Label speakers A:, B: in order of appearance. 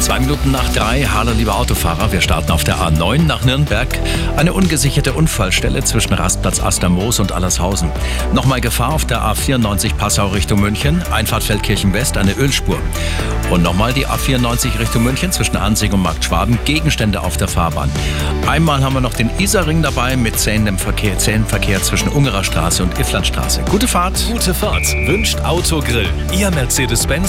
A: Zwei Minuten nach drei, hallo liebe Autofahrer, wir starten auf der A9 nach Nürnberg. Eine ungesicherte Unfallstelle zwischen Rastplatz Astermoos und Allershausen. Nochmal Gefahr auf der A94 Passau Richtung München, Einfahrt Feldkirchen West, eine Ölspur. Und nochmal die A94 Richtung München zwischen Ansing und Markt Schwaben, Gegenstände auf der Fahrbahn. Einmal haben wir noch den Isarring dabei mit zähendem Verkehr, Zähnenverkehr zwischen Ungerer Straße und Iflandstraße. Gute Fahrt.
B: Gute Fahrt wünscht Autogrill. Ihr Mercedes-Benz